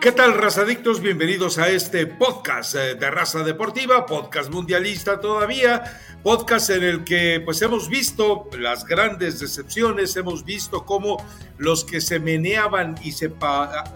¿Qué tal, razadictos? Bienvenidos a este podcast eh, de Raza Deportiva, podcast mundialista todavía, podcast en el que pues hemos visto las grandes decepciones, hemos visto cómo los que se meneaban y se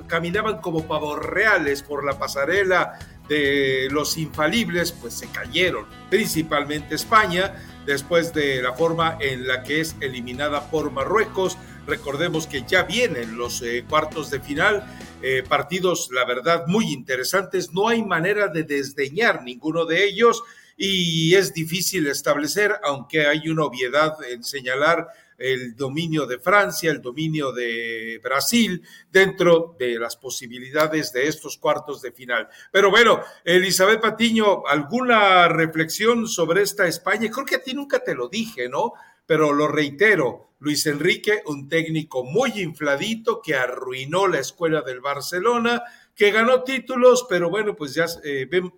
caminaban como pavos reales por la pasarela de los infalibles, pues se cayeron, principalmente España, después de la forma en la que es eliminada por Marruecos. Recordemos que ya vienen los eh, cuartos de final eh, partidos, la verdad, muy interesantes. No hay manera de desdeñar ninguno de ellos y es difícil establecer, aunque hay una obviedad en señalar el dominio de Francia, el dominio de Brasil dentro de las posibilidades de estos cuartos de final. Pero bueno, Elizabeth Patiño, ¿alguna reflexión sobre esta España? Creo que a ti nunca te lo dije, ¿no? Pero lo reitero, Luis Enrique, un técnico muy infladito que arruinó la escuela del Barcelona, que ganó títulos, pero bueno, pues ya eh, ven,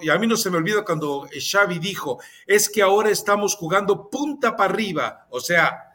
y a mí no se me olvida cuando Xavi dijo, es que ahora estamos jugando punta para arriba, o sea,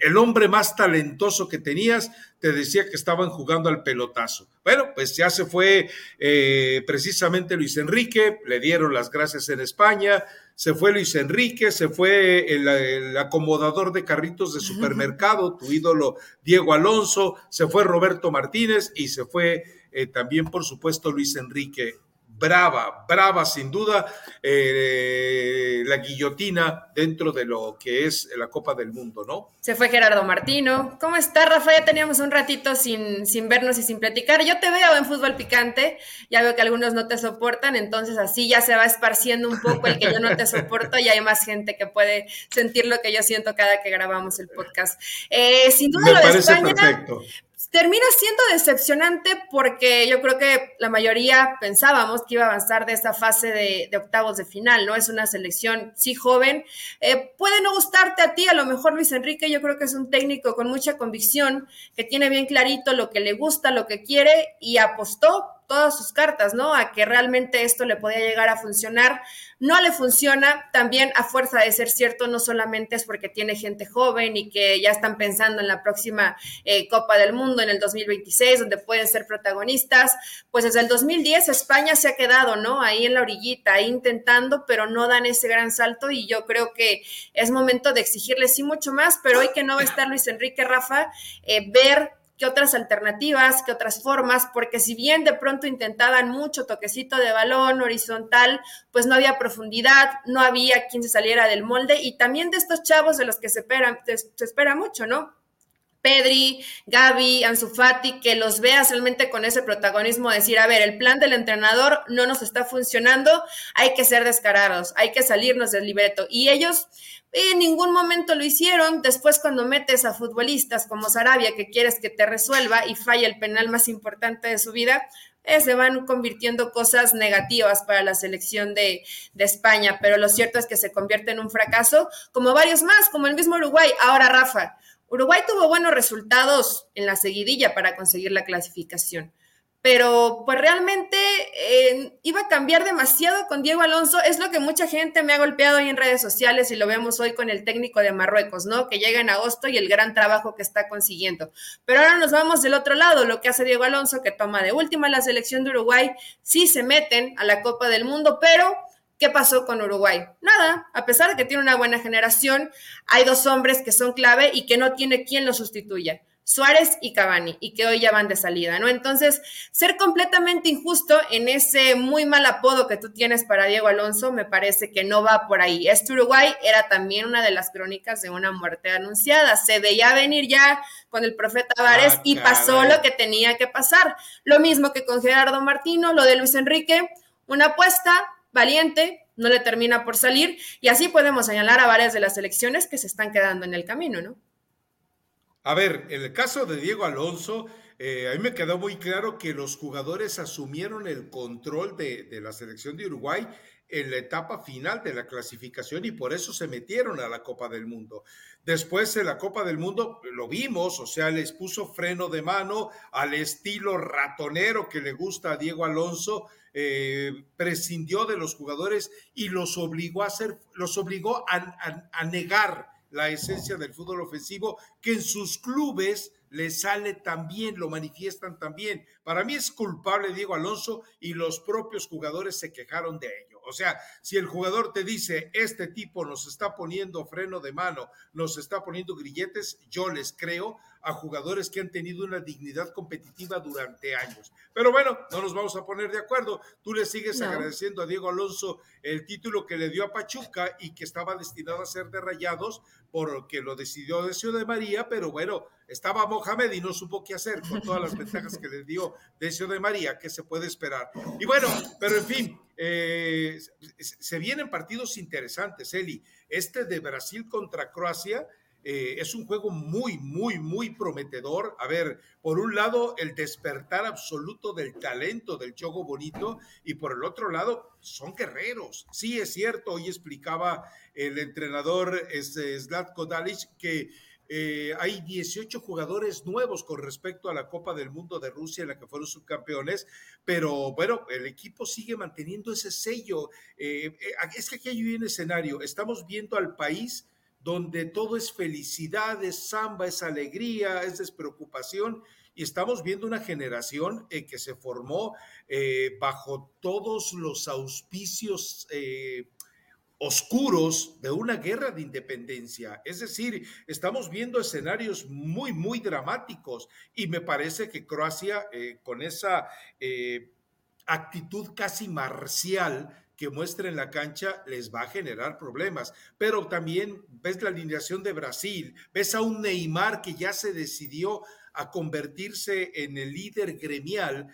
el hombre más talentoso que tenías te decía que estaban jugando al pelotazo. Bueno, pues ya se fue eh, precisamente Luis Enrique, le dieron las gracias en España, se fue Luis Enrique, se fue el, acomodador de carritos de supermercado, tu ídolo Diego Alonso, se fue Roberto Martínez y se fue eh, también, por supuesto, Luis Enrique brava, brava sin duda, eh, la guillotina dentro de lo que es la Copa del Mundo, ¿no? Se fue Gerardo Martino. ¿Cómo está, Rafa? Ya teníamos un ratito sin, sin vernos y sin platicar. Yo te veo en fútbol picante, ya veo que algunos no te soportan, entonces así ya se va esparciendo un poco el que yo no te soporto y hay más gente que puede sentir lo que yo siento cada que grabamos el podcast. Eh, sin duda Me lo de España, perfecto termina siendo decepcionante porque yo creo que la mayoría pensábamos que iba a avanzar de esta fase de, octavos de final, ¿no? Es una selección, sí, joven. Eh, puede no gustarte a ti, a lo mejor Luis Enrique, yo creo que es un técnico con mucha convicción, que tiene bien clarito lo que le gusta, lo que quiere y apostó todas sus cartas, ¿no? A que realmente esto le podía llegar a funcionar. No le funciona, también a fuerza de ser cierto, no solamente es porque tiene gente joven y que ya están pensando en la próxima eh, Copa del Mundo en el 2026, donde pueden ser protagonistas. Pues desde el 2010 España se ha quedado, ¿no? Ahí en la orillita, intentando, pero no dan ese gran salto y yo creo que es momento de exigirles sí mucho más, pero hoy que no va a estar Luis Enrique Rafa, eh, ver qué otras alternativas, qué otras formas, porque si bien de pronto intentaban mucho toquecito de balón horizontal, pues no había profundidad, no había quien se saliera del molde y también de estos chavos de los que se espera, se espera mucho, ¿no? Pedri, Gaby, Ansu Fati, que los vea realmente con ese protagonismo, decir, a ver, el plan del entrenador no nos está funcionando, hay que ser descarados, hay que salirnos del libreto. Y ellos en ningún momento lo hicieron. Después, cuando metes a futbolistas como Sarabia, que quieres que te resuelva y falla el penal más importante de su vida, eh, se van convirtiendo cosas negativas para la selección de, España. Pero lo cierto es que se convierte en un fracaso, como varios más, como el mismo Uruguay. Ahora, Rafa, Uruguay tuvo buenos resultados en la seguidilla para conseguir la clasificación, pero pues realmente eh, iba a cambiar demasiado con Diego Alonso. Es lo que mucha gente me ha golpeado ahí en redes sociales y lo vemos hoy con el técnico de Marruecos, ¿no? Que llega en agosto y el gran trabajo que está consiguiendo. Pero ahora nos vamos del otro lado, lo que hace Diego Alonso, que toma de última la selección de Uruguay, sí se meten a la Copa del Mundo, pero ¿Qué pasó con Uruguay? Nada, a pesar de que tiene una buena generación, hay dos hombres que son clave y que no tiene quien los sustituya. Suárez y Cavani, y que hoy ya van de salida, ¿no? Entonces, ser completamente injusto en ese muy mal apodo que tú tienes para Diego Alonso, me parece que no va por ahí. Este Uruguay era también una de las crónicas de una muerte anunciada. Se veía venir ya con el profeta Vares ah, y pasó lo que tenía que pasar. Lo mismo que con Gerardo Martino, lo de Luis Enrique, una apuesta, valiente, no le termina por salir, y así podemos señalar a varias de las elecciones que se están quedando en el camino, ¿no? A ver, en el caso de Diego Alonso, eh, a mí me quedó muy claro que los jugadores asumieron el control de, la selección de Uruguay en la etapa final de la clasificación y por eso se metieron a la Copa del Mundo. Después en la Copa del Mundo lo vimos, o sea, les puso freno de mano al estilo ratonero que le gusta a Diego Alonso eh, prescindió de los jugadores y los obligó a hacer, los obligó a, negar la esencia del fútbol ofensivo que en sus clubes le sale también, lo manifiestan también. Para mí es culpable Diego Alonso y los propios jugadores se quejaron de ello. O sea, si el jugador te dice, este tipo nos está poniendo freno de mano, nos está poniendo grilletes, yo les creo a jugadores que han tenido una dignidad competitiva durante años. Pero bueno, no nos vamos a poner de acuerdo. Tú le sigues agradeciendo a Diego Alonso el título que le dio a Pachuca y que estaba destinado a ser de Rayados porque lo decidió de Ciudad de María, pero bueno, estaba Mohamed y no supo qué hacer con todas las ventajas que le dio de Ciudad de María, ¿qué se puede esperar? Y bueno, pero en fin, eh, se vienen partidos interesantes, Eli. Este de Brasil contra Croacia eh, es un juego muy, muy, muy prometedor. A ver, por un lado, el despertar absoluto del talento del juego bonito y por el otro lado, son guerreros. Sí, es cierto, hoy explicaba el entrenador Zlatko Dalic que eh, hay 18 jugadores nuevos con respecto a la Copa del Mundo de Rusia en la que fueron subcampeones, pero bueno, el equipo sigue manteniendo ese sello. Eh, es que aquí hay un escenario, estamos viendo al país donde todo es felicidad, es samba, es alegría, es despreocupación. Y estamos viendo una generación eh, que se formó eh, bajo todos los auspicios eh, oscuros de una guerra de independencia. Es decir, estamos viendo escenarios muy, muy dramáticos y me parece que Croacia, con esa actitud casi marcial, que muestre en la cancha les va a generar problemas. Pero también ves la alineación de Brasil, ves a un Neymar que ya se decidió a convertirse en el líder gremial.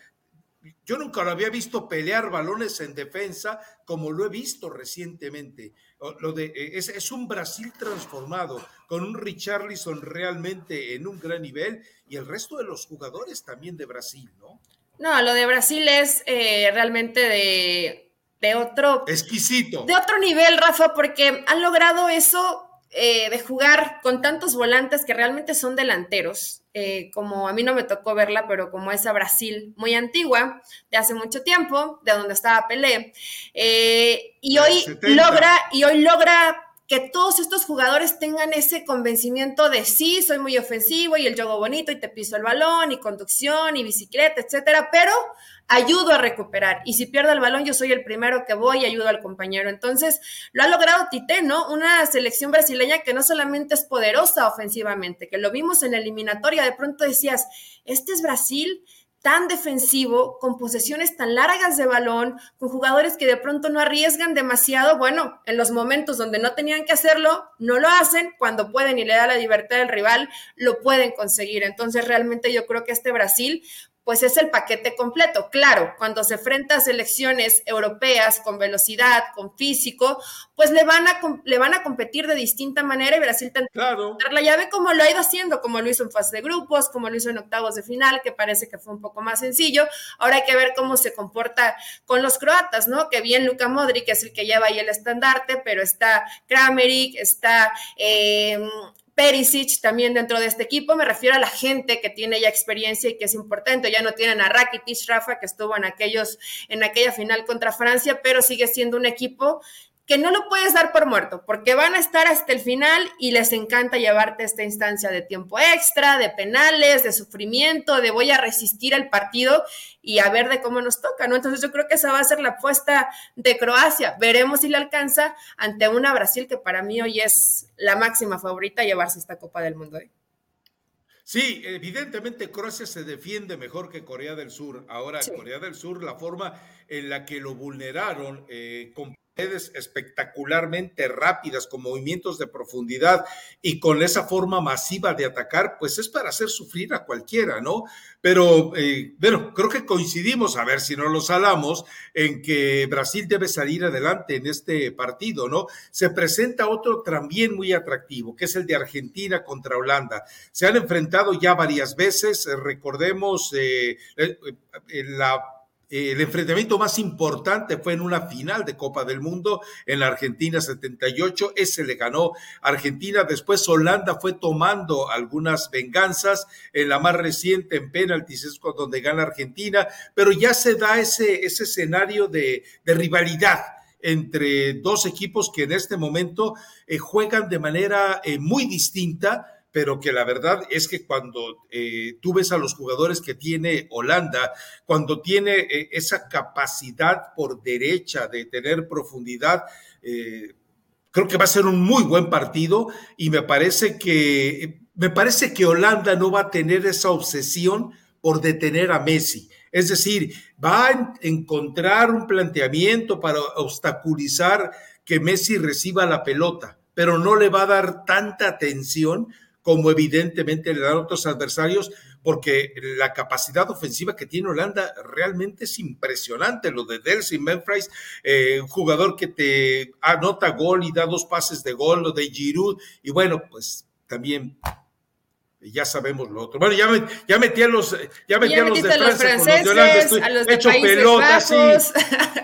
Yo nunca lo había visto pelear balones en defensa como lo he visto recientemente. Lo de, eh, es, es un Brasil transformado, con un Richarlison realmente en un gran nivel y el resto de los jugadores también de Brasil, ¿no? No, lo de Brasil es eh, realmente de de otro... Exquisito. De otro nivel, Rafa, porque han logrado eso eh, de jugar con tantos volantes que realmente son delanteros, eh, como a mí no me tocó verla, pero como esa Brasil muy antigua, de hace mucho tiempo, de donde estaba Pelé, eh, y hoy logra, y hoy logra que todos estos jugadores tengan ese convencimiento de sí, soy muy ofensivo y el juego bonito y te piso el balón y conducción y bicicleta, etcétera, pero ayudo a recuperar. Y si pierdo el balón, yo soy el primero que voy y ayudo al compañero. Entonces, lo ha logrado Tite, ¿no? Una selección brasileña que no solamente es poderosa ofensivamente, que lo vimos en la eliminatoria, de pronto decías, este es Brasil tan defensivo, con posesiones tan largas de balón, con jugadores que de pronto no arriesgan demasiado, bueno, en los momentos donde no tenían que hacerlo, no lo hacen, cuando pueden y le da la libertad al rival, lo pueden conseguir. Entonces, realmente yo creo que este Brasil pues es el paquete completo. Claro, cuando se enfrenta a selecciones europeas con velocidad, con físico, pues le van a, le van a competir de distinta manera y Brasil tendrá claro. dar la llave como lo ha ido haciendo, como lo hizo en fase de grupos, como lo hizo en octavos de final, que parece que fue un poco más sencillo. Ahora hay que ver cómo se comporta con los croatas, ¿no? Que bien Luka Modric es el que lleva ahí el estandarte, pero está Krameric, está... Eh, Perisic también dentro de este equipo. Me refiero a la gente que tiene ya experiencia y que es importante. Ya no tienen a Rakitic, Rafa, que estuvo en, aquellos, en aquella final contra Francia, pero sigue siendo un equipo que no lo puedes dar por muerto, porque van a estar hasta el final y les encanta llevarte esta instancia de tiempo extra, de penales, de sufrimiento, de voy a resistir al partido y a ver de cómo nos toca, ¿no? Entonces yo creo que esa va a ser la apuesta de Croacia. Veremos si le alcanza ante una Brasil que para mí hoy es la máxima favorita a llevarse esta Copa del Mundo. ¿eh? Sí, evidentemente Croacia se defiende mejor que Corea del Sur. Ahora, Corea del Sur, la forma en la que lo vulneraron eh, con espectacularmente rápidas, con movimientos de profundidad y con esa forma masiva de atacar, pues es para hacer sufrir a cualquiera, ¿no? Pero, eh, bueno, creo que coincidimos, a ver si no lo salamos, en que Brasil debe salir adelante en este partido, ¿no? Se presenta otro también muy atractivo, que es el de Argentina contra Holanda. Se han enfrentado ya varias veces, recordemos eh, eh, la el enfrentamiento más importante fue en una final de Copa del Mundo en la Argentina 78. Ese le ganó Argentina. Después Holanda fue tomando algunas venganzas. En la más reciente, en penaltis, es donde gana Argentina. Pero ya se da ese, ese escenario de, rivalidad entre dos equipos que en este momento eh, juegan de manera eh, muy distinta pero que la verdad es que cuando eh, tú ves a los jugadores que tiene Holanda, cuando tiene eh, esa capacidad por derecha de tener profundidad, eh, creo que va a ser un muy buen partido y me parece que me parece que Holanda no va a tener esa obsesión por detener a Messi. Es decir, va a encontrar un planteamiento para obstaculizar que Messi reciba la pelota, pero no le va a dar tanta atención como evidentemente le dan otros adversarios, porque la capacidad ofensiva que tiene Holanda realmente es impresionante. Lo de Delcy Memphis, eh, un jugador que te anota gol y da dos pases de gol, lo de Giroud, y bueno, pues también ya sabemos lo otro. Bueno, ya, me, ya metí a los, ya metí a los de Francia los con los de Holanda, estoy a los de hecho pelota, sí.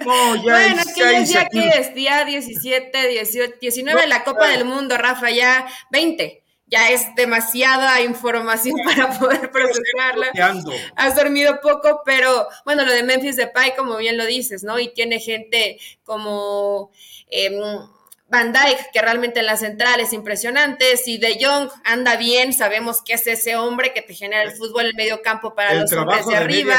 No, ya bueno, que es día que es, día 17, 18, 19 de la Copa del Mundo, Rafa, ya 20 ya es demasiada información para poder procesarla. Has dormido poco, pero bueno, lo de Memphis Depay, como bien lo dices, ¿no? Y tiene gente como eh, Van Dyke, que realmente en la central es impresionante. Si De Jong anda bien, sabemos que es ese hombre que te genera el fútbol en el medio campo para los hombres de, arriba.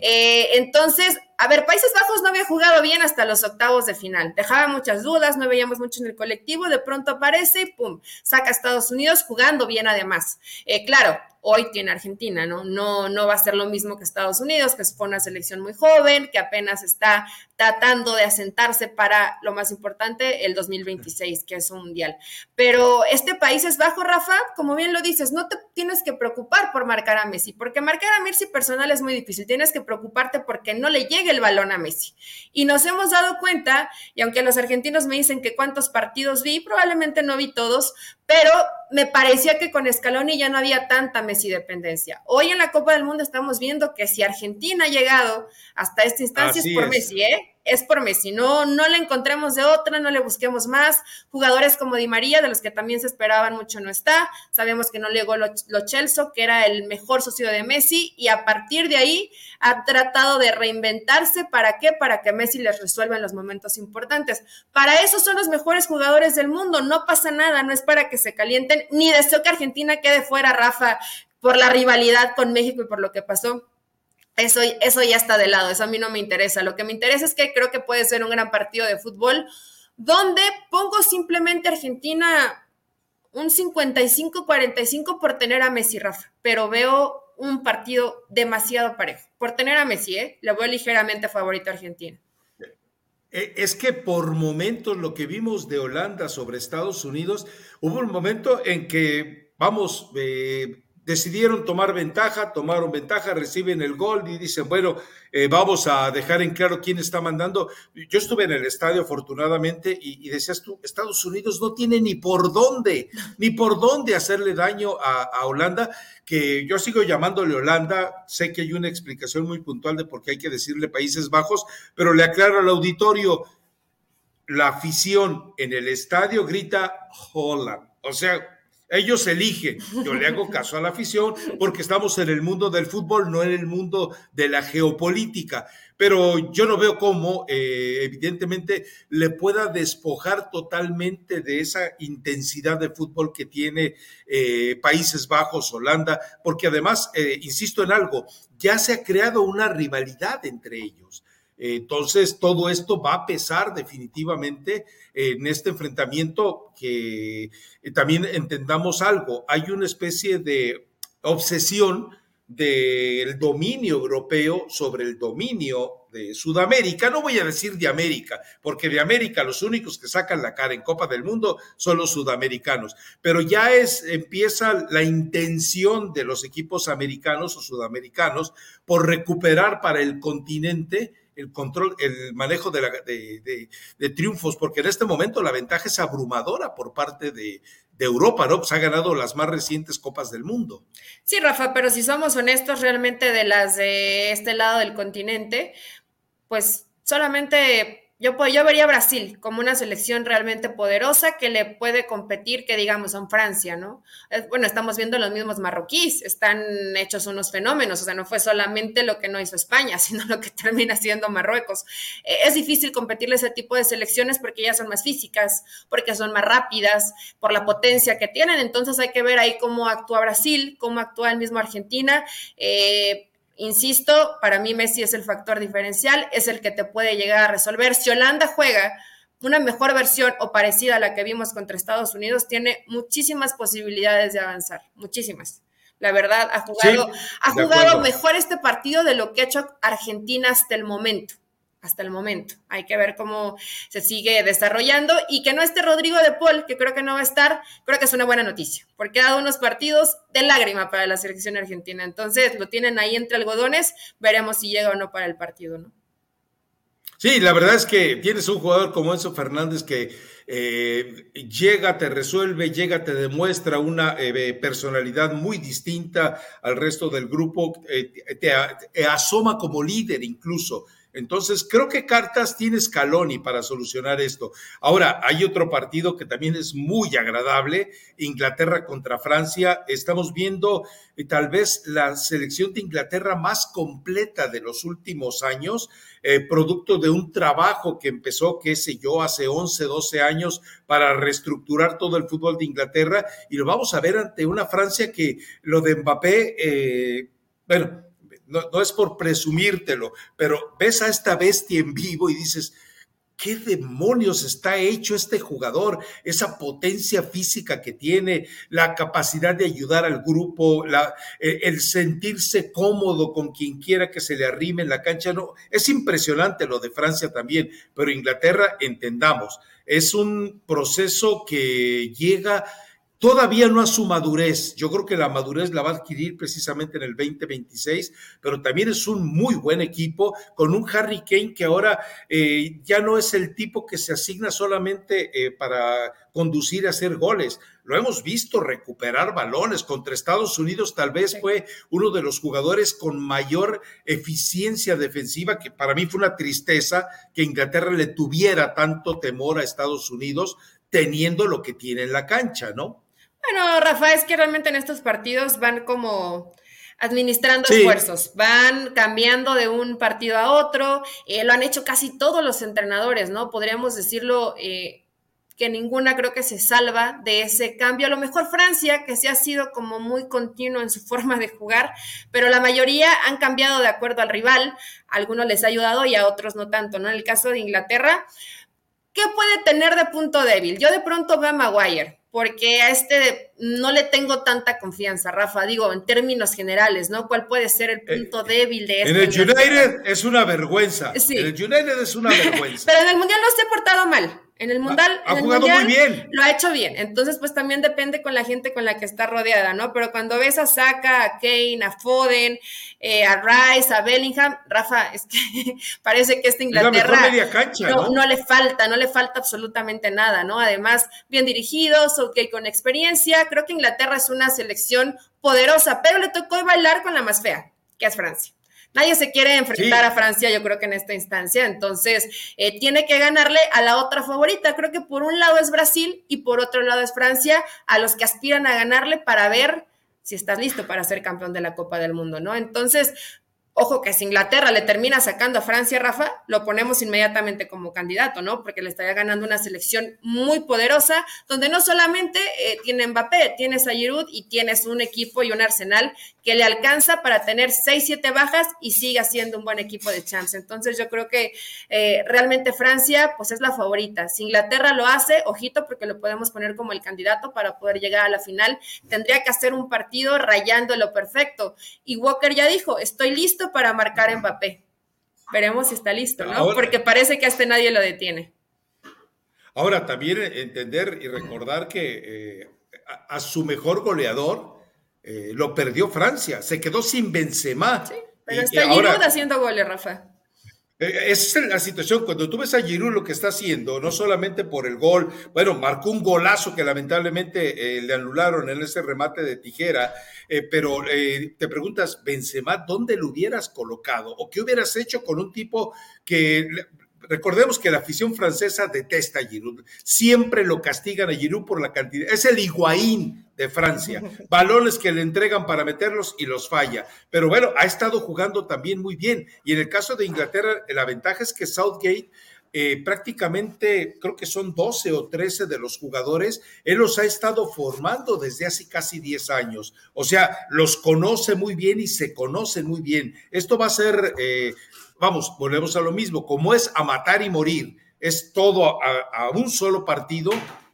Eh, entonces, a ver, Países Bajos no había jugado bien hasta los octavos de final. Dejaba muchas dudas, no veíamos mucho en el colectivo. De pronto aparece y pum, saca a Estados Unidos jugando bien además. Eh, claro, hoy tiene Argentina, ¿no? ¿no? No va a ser lo mismo que Estados Unidos, que fue una selección muy joven, que apenas está tratando de asentarse para lo más importante, el 2026, que es un mundial. Pero este país es bajo, Rafa, como bien lo dices, no te tienes que preocupar por marcar a Messi, porque marcar a Messi personal es muy difícil, tienes que preocuparte porque no le llegue el balón a Messi. Y nos hemos dado cuenta, y aunque los argentinos me dicen que cuántos partidos vi, probablemente no vi todos, pero me parecía que con Scaloni ya no había tanta Messi dependencia. Hoy en la Copa del Mundo estamos viendo que si Argentina ha llegado hasta esta instancia es por Messi, ¿eh? Es por Messi, no, no le encontremos de otra, no le busquemos más. Jugadores como Di María, de los que también se esperaban mucho, no está. Sabemos que no llegó lo, lo Chelsea, que era el mejor socio de Messi, y a partir de ahí ha tratado de reinventarse. ¿Para qué? Para que Messi les resuelva en los momentos importantes. Para eso son los mejores jugadores del mundo, no pasa nada, no es para que se calienten, ni deseo que Argentina quede fuera, Rafa, por la rivalidad con México y por lo que pasó eso, eso ya está de lado, eso a mí no me interesa. Lo que me interesa es que creo que puede ser un gran partido de fútbol donde pongo simplemente Argentina un 55-45 por tener a Messi, Rafa, pero veo un partido demasiado parejo. Por tener a Messi, ¿eh? le voy ligeramente favorito a Argentina. Eh, es que por momentos lo que vimos de Holanda sobre Estados Unidos, hubo un momento en que, vamos, eh, decidieron tomar ventaja, tomaron ventaja, reciben el gol y dicen, bueno, eh, vamos a dejar en claro quién está mandando. Yo estuve en el estadio afortunadamente y, decías tú, Estados Unidos no tiene ni por dónde, ni por dónde hacerle daño a, Holanda, que yo sigo llamándole Holanda, sé que hay una explicación muy puntual de por qué hay que decirle Países Bajos, pero le aclaro al auditorio, la afición en el estadio grita Holland, o sea, ellos eligen. Yo le hago caso a la afición porque estamos en el mundo del fútbol, no en el mundo de la geopolítica. Pero yo no veo cómo, eh, evidentemente, le pueda despojar totalmente de esa intensidad de fútbol que tiene eh, Países Bajos, Holanda, porque además, eh, insisto en algo, ya se ha creado una rivalidad entre ellos. Entonces, todo esto va a pesar definitivamente en este enfrentamiento que eh, también entendamos algo. Hay una especie de obsesión del dominio europeo sobre el dominio de Sudamérica, no voy a decir de América, porque de América los únicos que sacan la cara en Copa del Mundo son los sudamericanos, pero ya es empieza la intención de los equipos americanos o sudamericanos por recuperar para el continente el control, el manejo de, la, triunfos, porque en este momento la ventaja es abrumadora por parte de, Europa, ¿no? Pues ha ganado las más recientes Copas del Mundo. Sí, Rafa, pero si somos honestos realmente de las de este lado del continente, pues solamente Yo, yo vería a Brasil como una selección realmente poderosa que le puede competir, que digamos, a Francia, ¿no? Bueno, estamos viendo los mismos marroquíes, están hechos unos fenómenos, o sea, no fue solamente lo que no hizo España, sino lo que termina siendo Marruecos. Eh, es difícil competirle ese tipo de selecciones porque ya son más físicas, porque son más rápidas, por la potencia que tienen, entonces hay que ver ahí cómo actúa Brasil, cómo actúa el mismo Argentina. Eh, Insisto, para mí Messi es el factor diferencial, es el que te puede llegar a resolver. Si Holanda juega una mejor versión o parecida a la que vimos contra Estados Unidos, tiene muchísimas posibilidades de avanzar, muchísimas. La verdad, ha jugado, ha jugado mejor este partido de lo que ha hecho Argentina hasta el momento hasta el momento. Hay que ver cómo se sigue desarrollando y que no esté Rodrigo de Paul, que creo que no va a estar, creo que es una buena noticia, porque ha dado unos partidos de lágrima para la selección argentina. Entonces lo tienen ahí entre algodones, veremos si llega o no para el partido, ¿no? Sí, la verdad es que tienes un jugador como Enzo Fernández que eh, llega, te resuelve, llega, te demuestra una eh, personalidad muy distinta al resto del grupo, eh, te asoma como líder incluso entonces, creo que Cartas tiene Scaloni para solucionar esto. Ahora, hay otro partido que también es muy agradable, Inglaterra contra Francia. Estamos viendo eh, tal vez la selección de Inglaterra más completa de los últimos años, eh, producto de un trabajo que empezó, qué sé yo, hace 11, 12 años para reestructurar todo el fútbol de Inglaterra. Y lo vamos a ver ante una Francia que lo de Mbappé, eh, bueno, no, es por presumírtelo, pero ves a esta bestia en vivo y dices, ¿qué demonios está hecho este jugador? Esa potencia física que tiene, la capacidad de ayudar al grupo, eh, el sentirse cómodo con quien quiera que se le arrime en la cancha. No, es impresionante lo de Francia también, pero Inglaterra, entendamos, es un proceso que llega todavía no a su madurez. Yo creo que la madurez la va a adquirir precisamente en el 2026, pero también es un muy buen equipo con un Harry Kane que ahora eh, ya no es el tipo que se asigna solamente eh, para conducir a hacer goles. Lo hemos visto recuperar balones contra Estados Unidos, tal vez fue uno de los jugadores con mayor eficiencia defensiva, que para mí fue una tristeza que Inglaterra le tuviera tanto temor a Estados Unidos teniendo lo que tiene en la cancha, ¿no? Bueno, Rafa, es que realmente en estos partidos van como administrando esfuerzos, van cambiando de un partido a otro, eh, lo han hecho casi todos los entrenadores, ¿no? Podríamos decirlo eh, que ninguna creo que se salva de ese cambio. A lo mejor Francia, que sí ha sido como muy continuo en su forma de jugar, pero la mayoría han cambiado de acuerdo al rival, a algunos les ha ayudado y a otros no tanto, ¿no? En el caso de Inglaterra, ¿qué puede tener de punto débil? Yo de pronto veo a Maguire porque a este no le tengo tanta confianza, Rafa, digo, en términos generales, ¿no? ¿Cuál puede ser el punto eh, débil de este? En el United es una vergüenza. Sí. En el United es una vergüenza. Pero en el Mundial no se ha portado mal. En el Mundial, ha, jugado muy bien. lo ha hecho bien. Entonces, pues también depende con la gente con la que está rodeada, ¿no? Pero cuando ves a Saka, a Kane, a Foden, eh, a Rice, a Bellingham, Rafa, es que parece que esta Inglaterra no, ¿no? le falta, no le falta absolutamente nada, ¿no? Además, bien dirigidos, ok, con experiencia. Creo que Inglaterra es una selección poderosa, pero le tocó bailar con la más fea, que es Francia. Nadie se quiere enfrentar a Francia, yo creo que en esta instancia. Entonces, eh, tiene que ganarle a la otra favorita. Creo que por un lado es Brasil y por otro lado es Francia, a los que aspiran a ganarle para ver si estás listo para ser campeón de la Copa del Mundo, ¿no? Entonces, Ojo que si Inglaterra le termina sacando a Francia, Rafa, lo ponemos inmediatamente como candidato, ¿no? Porque le estaría ganando una selección muy poderosa, donde no solamente eh, tiene Mbappé, tienes a Giroud y tienes un equipo y un arsenal que le alcanza para tener 6, 7 bajas y siga siendo un buen equipo de champs. Entonces yo creo que eh, realmente Francia pues es la favorita. Si Inglaterra lo hace, ojito porque lo podemos poner como el candidato para poder llegar a la final, tendría que hacer un partido rayando lo perfecto. Y Walker ya dijo, estoy listo para marcar Mbappé. Veremos si está listo, ¿no? Porque parece que hasta nadie lo detiene. Ahora, también entender y recordar que eh, a, su mejor goleador eh, lo perdió Francia, se quedó sin Benzema. Sí, pero está Giroud haciendo goles, Rafa. Eh, esa es la situación. Cuando tú ves a Giroud lo que está haciendo, no solamente por el gol, bueno, marcó un golazo que lamentablemente eh, le anularon en ese remate de tijera, eh, pero te preguntas, Benzema, ¿dónde lo hubieras colocado? ¿O qué hubieras hecho con un tipo que recordemos que la afición francesa detesta a Giroud. Siempre lo castigan a Giroud por la cantidad. Es el Higuaín de Francia. Balones que le entregan para meterlos y los falla. Pero bueno, ha estado jugando también muy bien. Y en el caso de Inglaterra, la ventaja es que Southgate eh, prácticamente creo que son 12 o 13 de los jugadores, él los ha estado formando desde hace casi 10 años. O sea, los conoce muy bien y se conocen muy bien. Esto va a ser, eh, vamos, volvemos a lo mismo, como es a matar y morir, es todo a, un solo partido,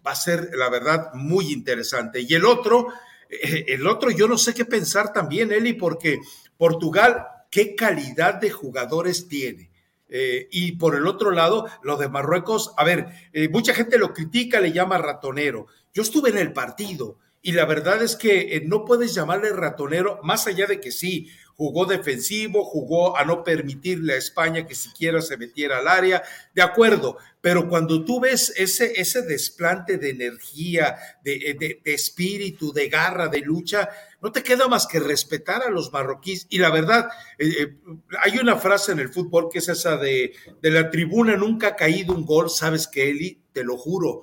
va a ser, la verdad, muy interesante. Y el otro, eh, el otro, yo no sé qué pensar también, Eli, porque Portugal, qué calidad de jugadores tiene eh, y por el otro lado, lo de Marruecos, a ver, eh, mucha gente lo critica, le llama ratonero. Yo estuve en el partido y la verdad es que eh, no puedes llamarle ratonero, más allá de que sí, jugó defensivo, jugó a no permitirle a España que siquiera se metiera al área, de acuerdo, pero cuando tú ves ese, ese desplante de energía, de, de, espíritu, de garra, de lucha, no te queda más que respetar a los marroquíes. Y la verdad, eh, eh, hay una frase en el fútbol que es esa de, de la tribuna nunca ha caído un gol, sabes que Eli, te lo juro,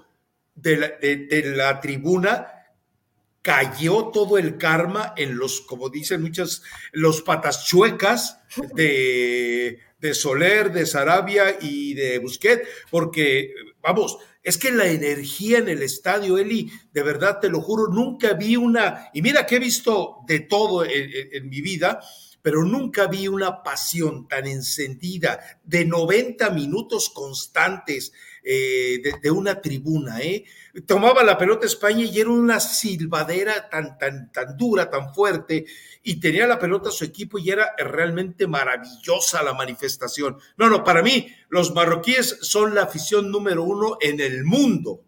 de la tribuna cayó todo el karma en los, como dicen muchas, los patas chuecas de, de Soler, de Sarabia y de Busquet, porque, vamos, es que la energía en el estadio, Eli, de verdad te lo juro, nunca vi una, y mira que he visto de todo en, mi vida, pero nunca vi una pasión tan encendida de 90 minutos constantes eh, de, una tribuna, ¿eh? tomaba la pelota España y era una silbadera tan, tan, tan dura, tan fuerte, y tenía la pelota su equipo y era realmente maravillosa la manifestación. No, no, para mí los marroquíes son la afición número uno en el mundo.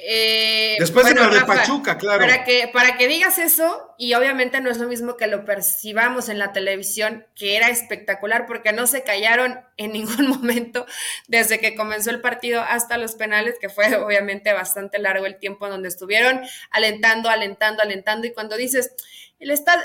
Eh, Después de la de Pachuca, claro. Para que, para que digas eso, y obviamente no es lo mismo que lo percibamos en la televisión, que era espectacular, porque no se callaron en ningún momento desde que comenzó el partido hasta los penales, que fue obviamente bastante largo el tiempo en donde estuvieron alentando, alentando, alentando. Y cuando dices, el estado,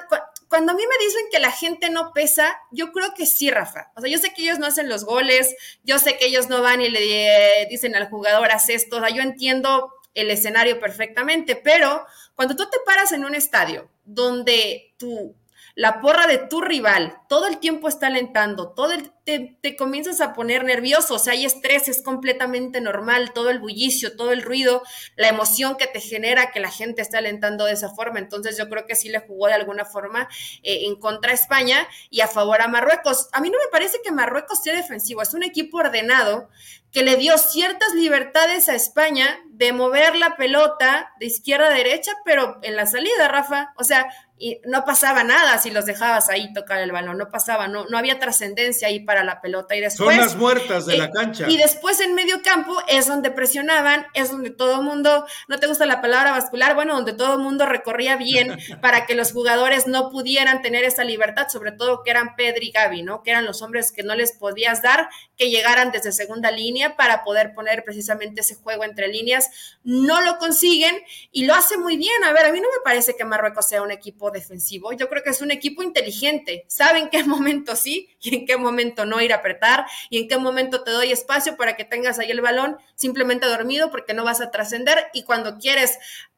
cuando a mí me dicen que la gente no pesa, yo creo que sí, Rafa. O sea, yo sé que ellos no hacen los goles, yo sé que ellos no van y le dicen al jugador, haz esto. O sea, yo entiendo el escenario perfectamente, pero cuando tú te paras en un estadio donde tú la porra de tu rival todo el tiempo está alentando, todo el, te, te, comienzas a poner nervioso, o sea, hay estrés, es completamente normal, todo el bullicio, todo el ruido, la emoción que te genera que la gente esté alentando de esa forma. Entonces yo creo que sí le jugó de alguna forma eh, en contra a España y a favor a Marruecos. A mí no me parece que Marruecos sea defensivo, es un equipo ordenado que le dio ciertas libertades a España de mover la pelota de izquierda a derecha, pero en la salida, Rafa, o sea, y no pasaba nada si los dejabas ahí tocar el balón, no pasaba, no, no había trascendencia ahí para la pelota. Y después, Son las muertas de la cancha. Y después en medio campo es donde presionaban, es donde todo el mundo, no te gusta la palabra vascular, bueno, donde todo el mundo recorría bien para que los jugadores no pudieran tener esa libertad, sobre todo que eran Pedri y Gaby, ¿no? Que eran los hombres que no les podías dar, que llegaran desde segunda línea para poder poner precisamente ese juego entre líneas. No lo consiguen y lo hace muy bien. A ver, a mí no me parece que Marruecos sea un equipo defensivo. Yo creo que es un equipo inteligente. Sabe en qué momento sí y en qué momento no ir a apretar y en qué momento te doy espacio para que tengas ahí el balón simplemente dormido porque no vas a trascender y cuando quieres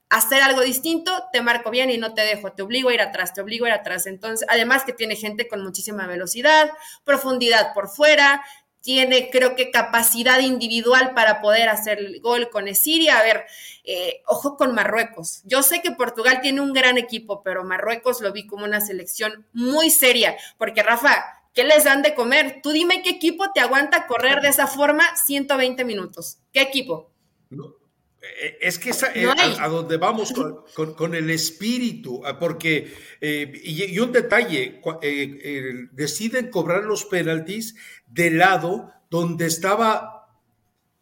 hacer algo distinto, te marco bien y no te dejo, te obligo a ir atrás, te obligo a ir atrás. Entonces, además que tiene gente con muchísima velocidad, profundidad por fuera, tiene creo que capacidad individual para poder hacer el gol con Esiria. A ver, eh, ojo con Marruecos. Yo sé que Portugal tiene un gran equipo, pero Marruecos lo vi como una selección muy seria, porque Rafa, ¿qué les dan de comer? Tú dime qué equipo te aguanta correr de esa forma 120 minutos. ¿Qué equipo? Eh, es que eh, a, donde vamos con, el espíritu, ah, porque, y, un detalle, deciden cobrar los penaltis del lado donde estaba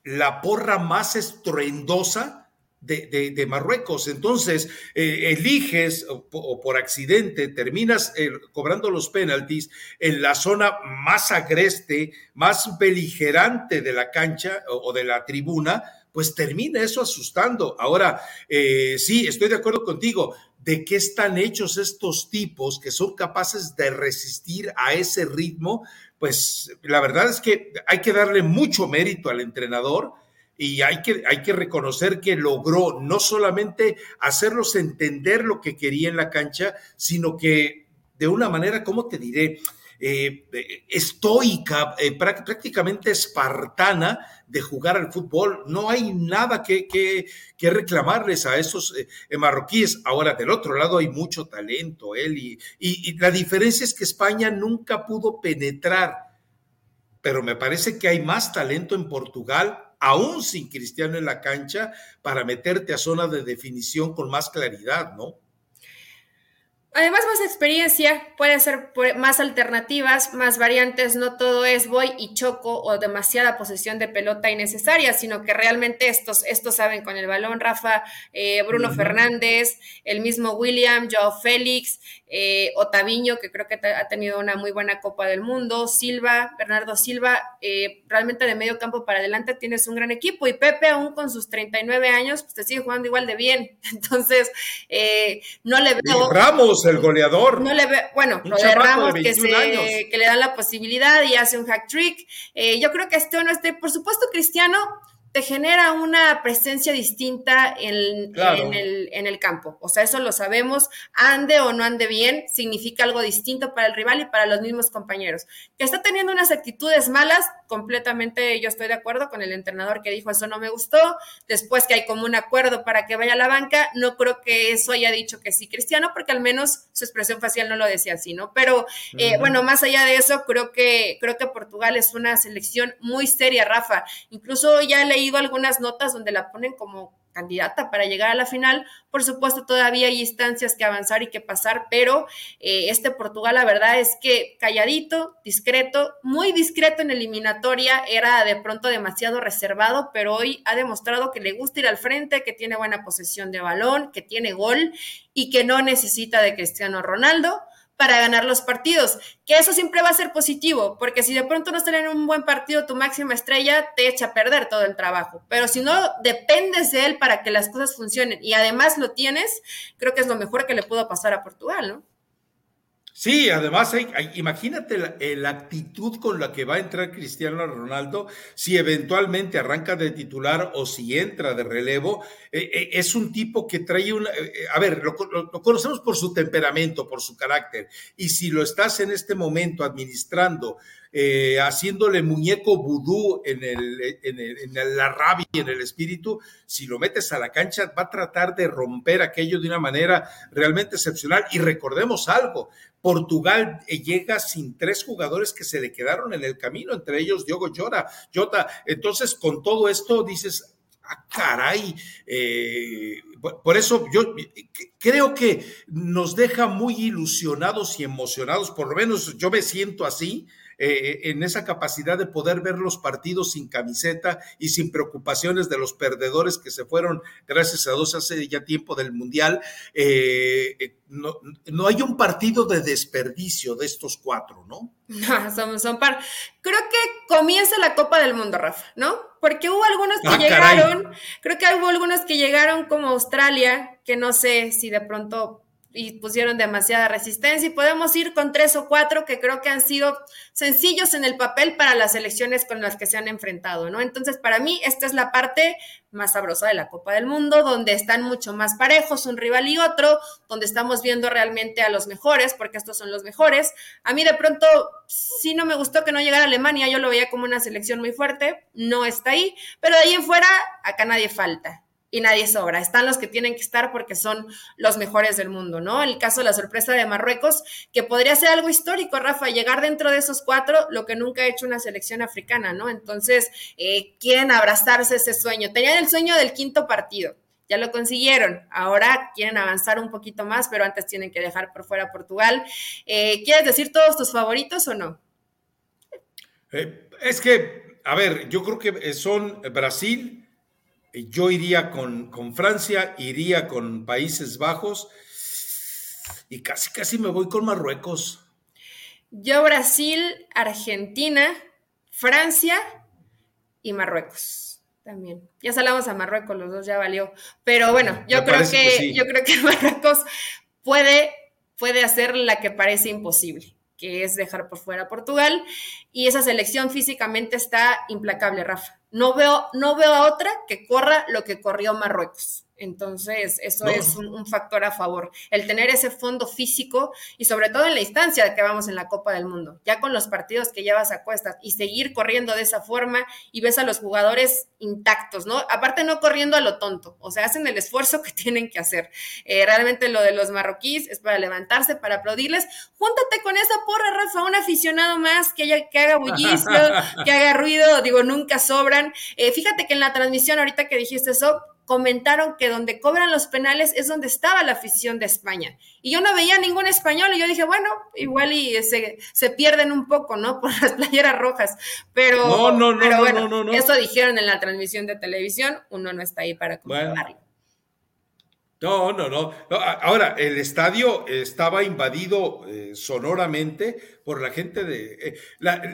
la porra más estruendosa de, Marruecos. Entonces, eh, eliges o, por accidente terminas eh, cobrando los penaltis en la zona más agreste, más beligerante de la cancha o, de la tribuna, pues termina eso asustando. Ahora, eh, sí, estoy de acuerdo contigo. de qué están hechos estos tipos que son capaces de resistir a ese ritmo, pues la verdad es que hay que darle mucho mérito al entrenador y hay que, hay que reconocer que logró no solamente hacerlos entender lo que quería en la cancha, sino que de una manera, ¿cómo te diré? Eh, estoica, eh, prácticamente espartana de jugar al fútbol. No hay nada que, que, reclamarles a esos eh, marroquíes. Ahora, del otro lado hay mucho talento, él, y, y la diferencia es que España nunca pudo penetrar, pero me parece que hay más talento en Portugal aún sin Cristiano en la cancha, para meterte a zona de definición con más claridad, ¿no? Además, más experiencia, puede ser más alternativas, más variantes, no todo es voy y choco o demasiada posesión de pelota innecesaria, sino que realmente estos, estos saben con el balón, Rafa, eh, Bruno Fernández, el mismo William, Joe Félix, eh, Otaviño, que creo que ha tenido una muy buena Copa del Mundo, Silva, Bernardo Silva, eh, realmente de medio campo para adelante tienes un gran equipo y Pepe aún con sus 39 años, pues te sigue jugando igual de bien, entonces no le veo... Ramos el goleador. No le ve, bueno, lo de Ramos que, se, que le dan la posibilidad y hace un hack trick. Eh, yo creo que este no esté, por supuesto, Cristiano te genera una presencia distinta en, el, en, el, campo. O sea, eso lo sabemos. Ande o no ande bien, significa algo distinto para el rival y para los mismos compañeros. Que está teniendo unas actitudes malas, completamente yo estoy de acuerdo con el entrenador que dijo eso no me gustó. Después que hay como un acuerdo para que vaya a la banca, no creo que eso haya dicho que sí Cristiano, porque al menos su expresión facial no lo decía así, ¿no? Pero eh, bueno, más allá de eso, creo que, creo que Portugal es una selección muy seria, Rafa. Incluso ya leí leído algunas notas donde la ponen como candidata para llegar a la final. Por supuesto, todavía hay instancias que avanzar y que pasar, pero eh, este Portugal, la verdad es que calladito, discreto, muy discreto en eliminatoria, era de pronto demasiado reservado, pero hoy ha demostrado que le gusta ir al frente, que tiene buena posesión de balón, que tiene gol y que no necesita de Cristiano Ronaldo para ganar los partidos, que eso siempre va a ser positivo, porque si de pronto no estás en un buen partido, tu máxima estrella te echa a perder todo el trabajo, pero si no dependes de él para que las cosas funcionen y además lo tienes, creo que es lo mejor que le pudo pasar a Portugal, ¿no? Sí, además, imagínate la, actitud con la que va a entrar Cristiano Ronaldo si eventualmente arranca de titular o si entra de relevo. Eh, eh, es un tipo que trae una... Eh, a ver, lo, conocemos por su temperamento, por su carácter. Y si lo estás en este momento administrando eh, haciéndole muñeco vudú en, el, en, la rabia, en el espíritu, si lo metes a la cancha va a tratar de romper aquello de una manera realmente excepcional. Y recordemos algo, Portugal eh, llega sin tres jugadores que se le quedaron en el camino, entre ellos Diogo Jota. Jota. Entonces, con todo esto dices, ah, caray, eh, por eso yo creo que nos deja muy ilusionados y emocionados, por lo menos yo me siento así, eh, en esa capacidad de poder ver los partidos sin camiseta y sin preocupaciones de los perdedores que se fueron, gracias a Dios, hace ya tiempo del Mundial. Eh, eh, no, hay un partido de desperdicio de estos cuatro, ¿no? No, son, son par. Creo que comienza la Copa del Mundo, Rafa, ¿no? Porque hubo algunos que ah, llegaron, creo que hubo algunos que llegaron como Australia, que no sé si de pronto y pusieron demasiada resistencia y podemos ir con tres o cuatro que creo que han sido sencillos en el papel para las elecciones con las que se han enfrentado, ¿no? Entonces, para mí, esta es la parte más sabrosa de la Copa del Mundo, donde están mucho más parejos un rival y otro, donde estamos viendo realmente a los mejores, porque estos son los mejores. A mí de pronto sí no me gustó que no llegara Alemania, yo lo veía como una selección muy fuerte, no está ahí, pero de ahí en fuera, acá nadie falta y nadie sobra. Están los que tienen que estar porque son los mejores del mundo, ¿no? El caso de la sorpresa de Marruecos, que podría ser algo histórico, Rafa, llegar dentro de esos cuatro, lo que nunca ha hecho una selección africana, ¿no? Entonces, eh, quieren abrazarse ese sueño. Tenían el sueño del quinto partido. Ya lo consiguieron. Ahora quieren avanzar un poquito más, pero antes tienen que dejar por fuera Portugal. Eh, ¿Quieres decir todos tus favoritos o no? Eh, es que, a ver, yo creo que son Brasil, yo iría con, con, Francia, iría con Países Bajos y casi, casi me voy con Marruecos. Yo Brasil, Argentina, Francia y Marruecos. También. Ya salamos a Marruecos, los dos ya valió. Pero bueno, yo creo que, yo creo que Marruecos puede, puede hacer la que parece imposible, que es dejar por fuera a Portugal. Y esa selección físicamente está implacable, Rafa. No veo, no veo a otra que corra lo que corrió Marruecos. Entonces, eso es un, factor a favor, el tener ese fondo físico y sobre todo en la instancia que vamos en la Copa del Mundo, ya con los partidos que llevas a cuestas y seguir corriendo de esa forma y ves a los jugadores intactos, ¿no? Aparte no corriendo a lo tonto, o sea, hacen el esfuerzo que tienen que hacer. Eh, realmente lo de los marroquíes es para levantarse, para aplaudirles. Júntate con esa porra, Rafa, un aficionado más que, haya, que haga bullicio, que haga ruido, digo, nunca sobran. Eh, fíjate que en la transmisión, ahorita que dijiste eso, comentaron que donde cobran los penales es donde estaba la afición de España. Y yo no veía ningún español y yo dije, bueno, igual y se, se pierden un poco, ¿no? Por las playeras rojas. Pero, no, no, no, bueno, eso dijeron en la transmisión de televisión, uno no está ahí para comprobarlo. No, no, no, Ahora, el estadio estaba invadido eh, sonoramente por la gente de... Eh,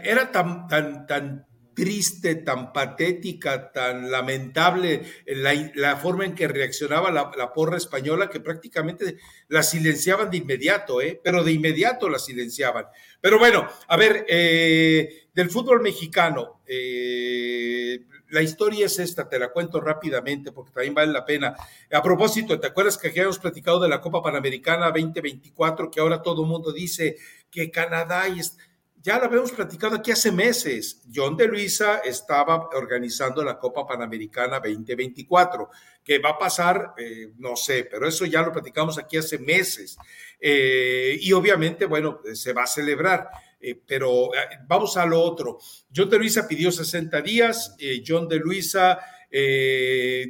era tan, tan, tan triste, tan patética, tan lamentable la, forma en que reaccionaba la, porra española que prácticamente la silenciaban de inmediato, ¿eh? pero de inmediato la silenciaban. Pero bueno, a ver, eh, del fútbol mexicano, eh, la historia es esta, te la cuento rápidamente porque también vale la pena. A propósito, ¿te acuerdas que habíamos platicado de la Copa Panamericana 2024, que ahora todo el mundo dice que Canadá y ya lo habíamos platicado aquí hace meses. John de Luisa estaba organizando la Copa Panamericana 2024, que va a pasar, eh, no sé, pero eso ya lo platicamos aquí hace meses. Eh, y obviamente, bueno, se va a celebrar. Eh, pero vamos a lo otro. John de Luisa pidió 60 días, John de Luisa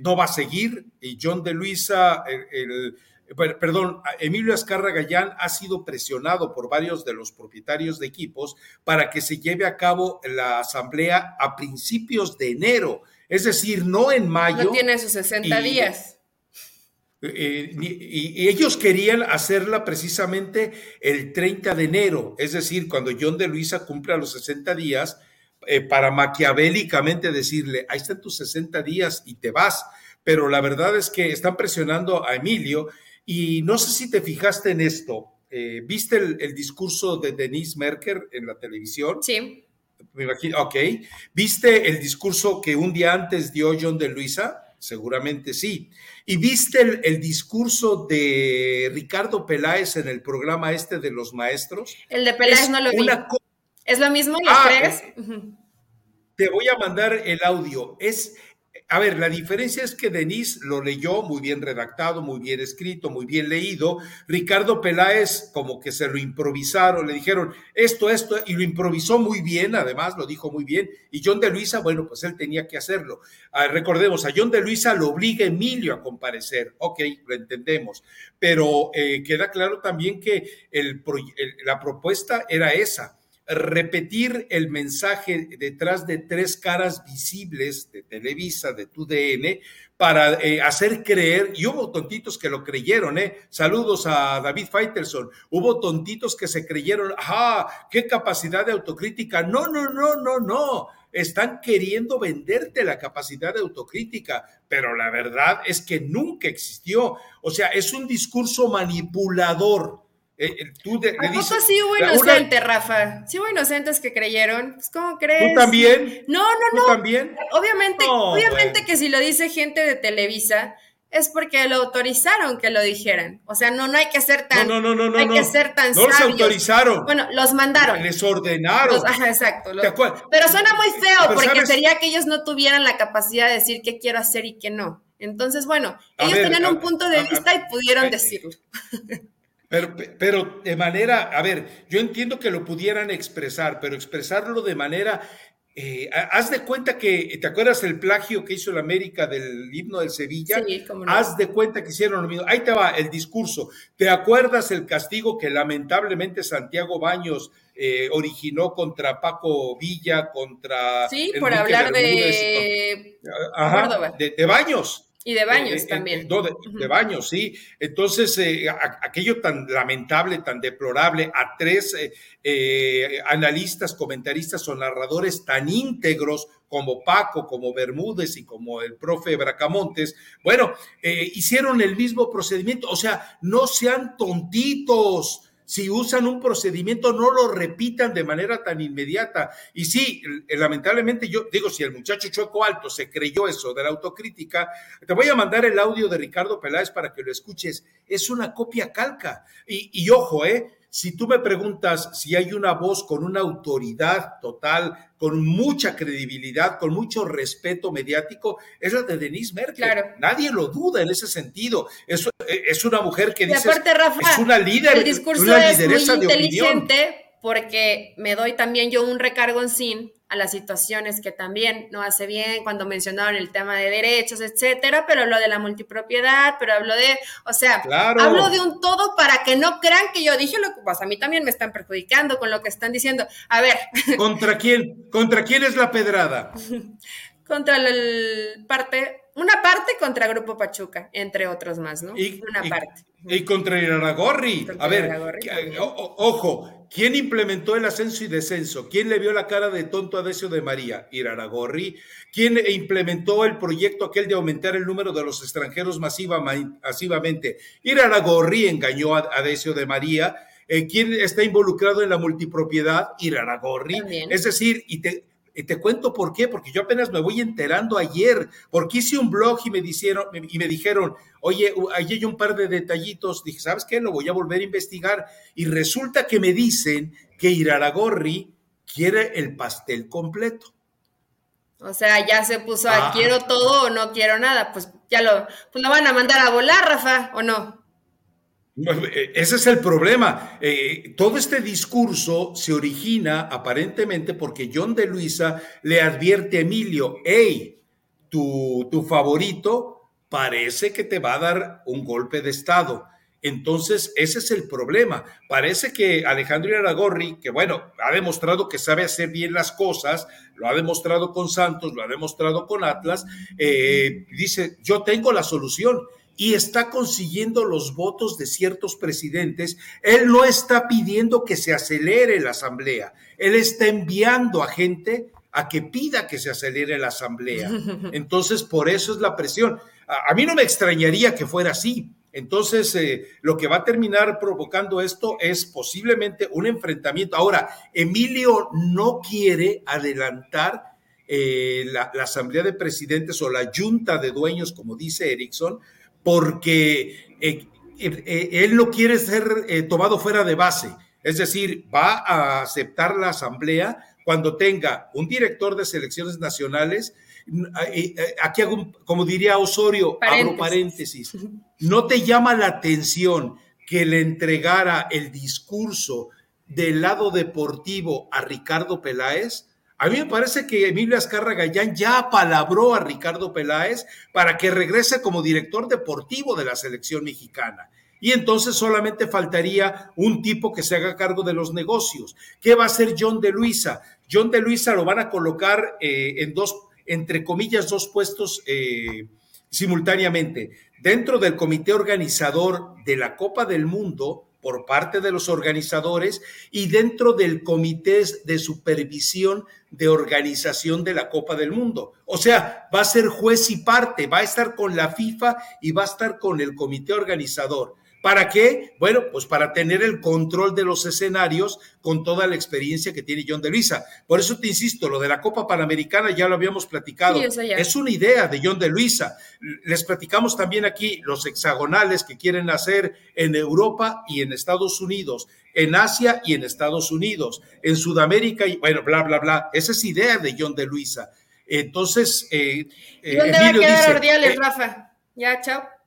no va a seguir, y John de Luisa, el perdón, Emilio Azcarra Gallán ha sido presionado por varios de los propietarios de equipos para que se lleve a cabo la asamblea a principios de enero, es decir, no en mayo. No tiene sus 60 días. Eh, y, ellos querían hacerla precisamente el 30 de enero, es decir, cuando John de Luisa cumpla los 60 días, eh, para maquiavélicamente decirle, ahí están tus 60 días y te vas. Pero la verdad es que están presionando a Emilio y no sé si te fijaste en esto. Eh, ¿Viste el, discurso de Denise Merker en la televisión? Sí. Me imagino, ok. ¿Viste el discurso que un día antes dio John de Luisa? Seguramente sí. ¿Y viste el, discurso de Ricardo Peláez en el programa este de los maestros? El de Peláez no lo vi. ¿Es lo mismo los ah, tres? Eh, te voy a mandar el audio. Es a ver, la diferencia es que Denise lo leyó muy bien redactado, muy bien escrito, muy bien leído. Ricardo Peláez como que se lo improvisaron, le dijeron esto, esto, y lo improvisó muy bien, además lo dijo muy bien. Y John de Luisa, bueno, pues él tenía que hacerlo. Ah, recordemos, a John de Luisa lo obliga Emilio a comparecer. Ok, lo entendemos. Pero eh, queda claro también que la propuesta era esa repetir el mensaje detrás de tres caras visibles de Televisa, de tu DN, para eh, hacer creer, y hubo tontitos que lo creyeron, ¿eh? Saludos a David Faitelson, hubo tontitos que se creyeron, ¡ah! ¡Qué capacidad de autocrítica! No, no, no, no, no. Están queriendo venderte la capacidad de autocrítica, pero la verdad es que nunca existió. O sea, es un discurso manipulador eh, eh, tú ¿A poco sí hubo inocente, Rafa? Sí hubo inocentes que creyeron. Pues, ¿Cómo crees? ¿Tú también? No, no, no. ¿Tú también? Obviamente, obviamente que si lo dice gente de Televisa, es porque lo autorizaron que lo dijeran. O sea, no, no hay que ser tan. No, no, no, no. Hay que ser tan No los autorizaron. Bueno, los mandaron. Les ordenaron. ajá, exacto. pero suena muy feo porque sería que ellos no tuvieran la capacidad de decir qué quiero hacer y qué no. Entonces, bueno, ellos tenían un punto de vista y pudieron decirlo. Pero, pero de manera, a ver, yo entiendo que lo pudieran expresar, pero expresarlo de manera eh, haz de cuenta que, ¿te acuerdas el plagio que hizo el América del himno del Sevilla? Sí, no. Haz de cuenta que hicieron lo mismo. Ahí te va el discurso. ¿Te acuerdas el castigo que lamentablemente Santiago Baños eh, originó contra Paco Villa, contra... Sí, por hablar de... Ajá, de, de Baños. Y de baños eh, eh, también. de, baños, sí. Entonces, eh, aquello tan lamentable, tan deplorable, a tres analistas, comentaristas o narradores tan íntegros como Paco, como Bermúdez y como el profe Bracamontes, bueno, eh, hicieron el mismo procedimiento. O sea, no sean tontitos si usan un procedimiento, no lo repitan de manera tan inmediata. Y sí, lamentablemente yo digo, si el muchacho Chueco Alto se creyó eso de la autocrítica, te voy a mandar el audio de Ricardo Peláez para que lo escuches. Es una copia calca. Y, y ojo, ¿eh? Si tú me preguntas si hay una voz con una autoridad total, con mucha credibilidad, con mucho respeto mediático, es la de Denise Merkel. Nadie lo duda en ese sentido. Es, es una mujer que dice es una líder, el discurso una lideresa es muy inteligente porque me doy también yo un recargo en sí a las situaciones que también no hace bien cuando mencionaron el tema de derechos, etcétera, pero hablo de la multipropiedad, pero hablo de, o sea, hablo de un todo para que no crean que yo dije lo que pues a mí también me están perjudicando con lo que están diciendo. A ver. ¿Contra quién? ¿Contra quién es la pedrada? contra el parte, una parte contra Grupo Pachuca, entre otros más, ¿no? Y, una parte. Y contra Iraragorri. a ver, ojo, ¿quién implementó el ascenso y descenso? ¿Quién le vio la cara de tonto a Decio de María? Iraragorri. ¿Quién implementó el proyecto aquel de aumentar el número de los extranjeros masivamente? Iraragorri engañó a, Decio de María. Eh, ¿Quién está involucrado en la multipropiedad? Iraragorri. Es decir, y te, y te cuento por qué, porque yo apenas me voy enterando ayer, porque hice un blog y me, dijeron, y me dijeron, oye, ahí hay un par de detallitos, dije, ¿sabes qué? Lo voy a volver a investigar. Y resulta que me dicen que Iraragorri quiere el pastel completo. O sea, ya se puso a quiero todo o no quiero nada, pues ya lo, pues lo van a mandar a volar, Rafa, ¿o no? Eh, ese es el problema. Eh, todo este discurso se origina aparentemente porque John de Luisa le advierte a Emilio, hey, tu, tu favorito parece que te va a dar un golpe de Estado. Entonces, ese es el problema. Parece que Alejandro Aragorri, que bueno, ha demostrado que sabe hacer bien las cosas, lo ha demostrado con Santos, lo ha demostrado con Atlas, eh, dice, yo tengo la solución y está consiguiendo los votos de ciertos presidentes, él no está pidiendo que se acelere la asamblea, él está enviando a gente a que pida que se acelere la asamblea. Entonces, por eso es la presión. A, mí no me extrañaría que fuera así. Entonces, eh, lo que va a terminar provocando esto es posiblemente un enfrentamiento. Ahora, Emilio no quiere adelantar eh, la, la, asamblea de presidentes o la junta de dueños, como dice Erickson, porque eh, eh, eh, él no quiere ser tomado fuera de base. Es decir, va a aceptar la asamblea cuando tenga un director de selecciones nacionales. Aquí hago, como diría Osorio, abro paréntesis. ¿No te llama la atención que le entregara el discurso del lado deportivo a Ricardo Peláez? A mí me parece que Emilio Azcarra Gallán ya apalabró a Ricardo Peláez para que regrese como director deportivo de la selección mexicana. Y entonces solamente faltaría un tipo que se haga cargo de los negocios. ¿Qué va a hacer John de Luisa? John de Luisa lo van a colocar eh, en dos, entre comillas, dos puestos eh, simultáneamente. Dentro del comité organizador de la Copa del Mundo, por parte de los organizadores y dentro del comité de supervisión de organización de la Copa del Mundo. O sea, va a ser juez y parte, va a estar con la FIFA y va a estar con el comité organizador. ¿Para qué? Bueno, pues para tener el control de los escenarios con toda la experiencia que tiene John de Luisa. Por eso te insisto, lo de la Copa Panamericana ya lo habíamos platicado. es una idea de John de Luisa. Les platicamos también aquí los hexagonales que quieren hacer en Europa y en Estados Unidos, en Asia y en Estados Unidos, en Sudamérica y bueno, bla, bla, bla. Esa es idea de John de Luisa. Entonces, eh, ¿dónde va a quedar Ordiales, eh, Rafa? Ya, chao.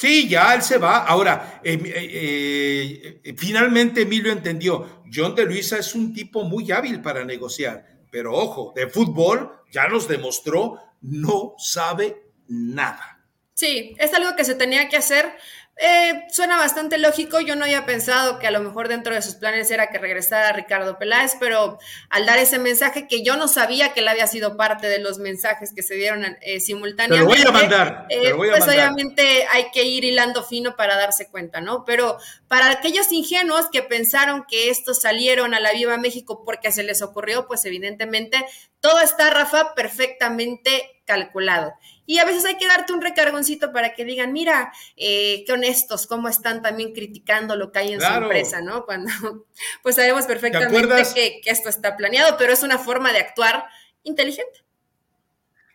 Sí, ya él se va. Ahora, eh, eh, eh, finalmente Emilio entendió, John de Luisa es un tipo muy hábil para negociar, pero ojo, de fútbol ya nos demostró, no sabe nada. Sí, es algo que se tenía que hacer. Eh, suena bastante lógico. Yo no había pensado que a lo mejor dentro de sus planes era que regresara Ricardo Peláez, pero al dar ese mensaje que yo no sabía que él había sido parte de los mensajes que se dieron eh, simultáneamente. Te lo voy a mandar. Eh, pues obviamente hay que ir hilando fino para darse cuenta, ¿no? Pero para aquellos ingenuos que pensaron que estos salieron a la Viva México porque se les ocurrió, pues evidentemente todo está, Rafa, perfectamente calculado. Y a veces hay que darte un recargoncito para que digan, mira, eh, qué honestos, cómo están también criticando lo que hay en su empresa, ¿no? Cuando pues sabemos perfectamente que, esto está planeado, pero es una forma de actuar inteligente.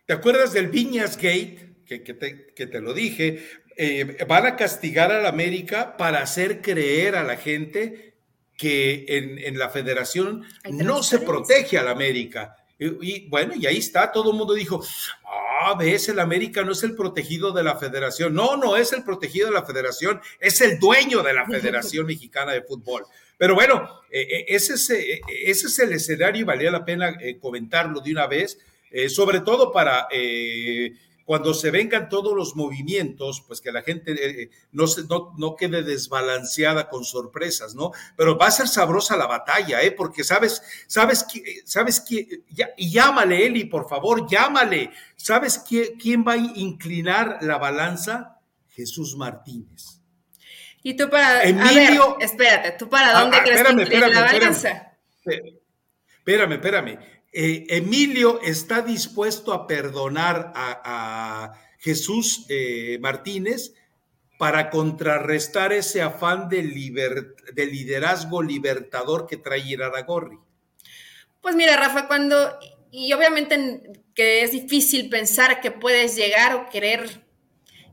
¿Te acuerdas del Viñas Gate? Que, te, lo dije. Eh, van a castigar a la América para hacer creer a la gente que en, en la federación no se protege a la América. Y, bueno, y ahí está, todo el mundo dijo, ah, ves, el América no es el protegido de la federación. No, no es el protegido de la federación, es el dueño de la Federación Mexicana de Fútbol. Pero bueno, eh, eh, ese, es, eh, ese es el escenario y valía la pena comentarlo de una vez, sobre todo para cuando se vengan todos los movimientos, pues que la gente eh, eh, no, se, no, no, quede desbalanceada con sorpresas, ¿no? Pero va a ser sabrosa la batalla, ¿eh? Porque sabes, sabes, que, sabes que, y llámale, Eli, por favor, llámale. ¿Sabes quién va a inclinar la balanza? Jesús Martínez. Y tú para, Emilio, espérate, ¿tú para dónde ah, crees que inclina la balanza? Espérame, espérame. Eh, Emilio está dispuesto a perdonar a, Jesús eh, Martínez para contrarrestar ese afán de, de, liderazgo libertador que trae Iraragorri. Pues mira, Rafa, cuando, y obviamente que es difícil pensar que puedes llegar o querer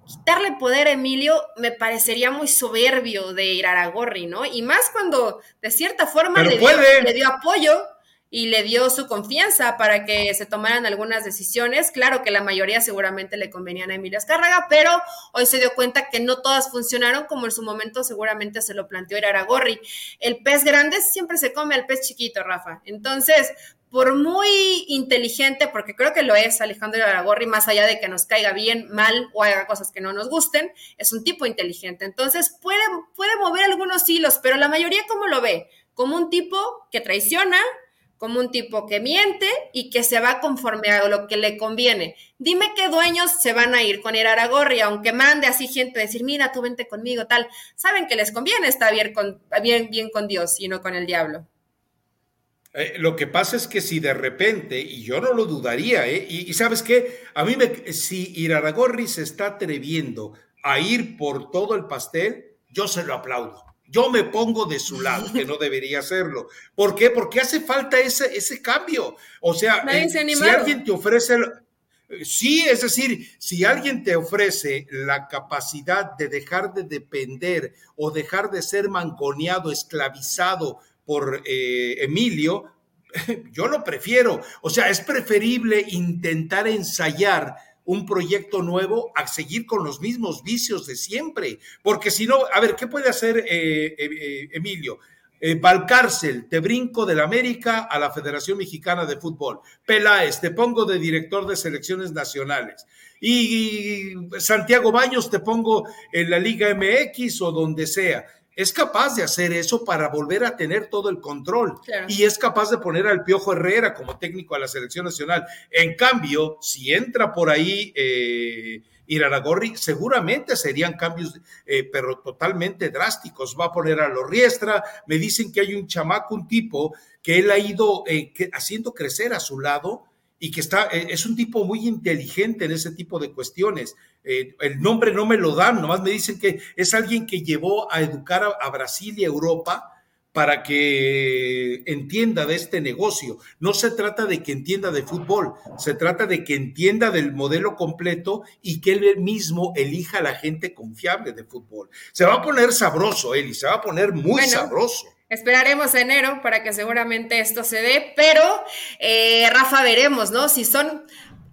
quitarle poder a Emilio me parecería muy soberbio de Iraragorri, ¿no? Y más cuando de cierta forma le le dio apoyo y le dio su confianza para que se tomaran algunas decisiones. Claro que la mayoría seguramente le convenían a Emilio Escárraga, pero hoy se dio cuenta que no todas funcionaron como en su momento seguramente se lo planteó Iraragorri. El pez grande siempre se come al pez chiquito, Rafa. Entonces, por muy inteligente, porque creo que lo es Alejandro Iraragorri, más allá de que nos caiga bien, mal o haga cosas que no nos gusten, es un tipo inteligente. Entonces, puede, puede mover algunos hilos, pero la mayoría, ¿cómo lo ve? Como un tipo que traiciona, como un tipo que miente y que se va conforme a lo que le conviene. Dime qué dueños se van a ir con Iraragorri, aunque mande así gente a decir, mira, tú vente conmigo, tal. Saben que les conviene estar bien con, Dios y no con el diablo. Eh, lo que pasa es que si de repente, y yo no lo dudaría, ¿eh? y, sabes qué, a mí me, si Iraragorri se está atreviendo a ir por todo el pastel, yo se lo aplaudo. Yo me pongo de su lado, que no debería hacerlo. ¿Por qué? Porque hace falta ese, ese cambio. O sea, eh, si alguien te ofrece... Sí, es decir, si alguien te ofrece la capacidad de dejar de depender o dejar de ser mangoneado, esclavizado por eh, Emilio, yo lo prefiero. O sea, es preferible intentar ensayar un proyecto nuevo a seguir con los mismos vicios de siempre. Porque si no, a ver, ¿qué puede hacer eh, eh, eh, Emilio? Valcárcel, te brinco del América a la Federación Mexicana de Fútbol. Peláez, te pongo de director de selecciones nacionales. Y Santiago Baños, te pongo en la Liga MX o donde sea es capaz de hacer eso para volver a tener todo el control y es capaz de poner al Piojo Herrera como técnico a la selección nacional. En cambio, si entra por ahí eh, Iraragorri, seguramente serían cambios, eh, pero totalmente drásticos. Va a poner a Lorriestra, me dicen que hay un chamaco, un tipo que él ha ido eh, haciendo crecer a su lado y que está, eh, es un tipo muy inteligente en ese tipo de cuestiones. Eh, el nombre no me lo dan, nomás me dicen que es alguien que llevó a educar a, Brasil y a Europa para que entienda de este negocio. No se trata de que entienda de fútbol, se trata de que entienda del modelo completo y que él mismo elija a la gente confiable de fútbol. Se va a poner sabroso, Eli, se va a poner muy sabroso. Esperaremos enero para que seguramente esto se dé, pero eh, Rafa, veremos, ¿no? Si son...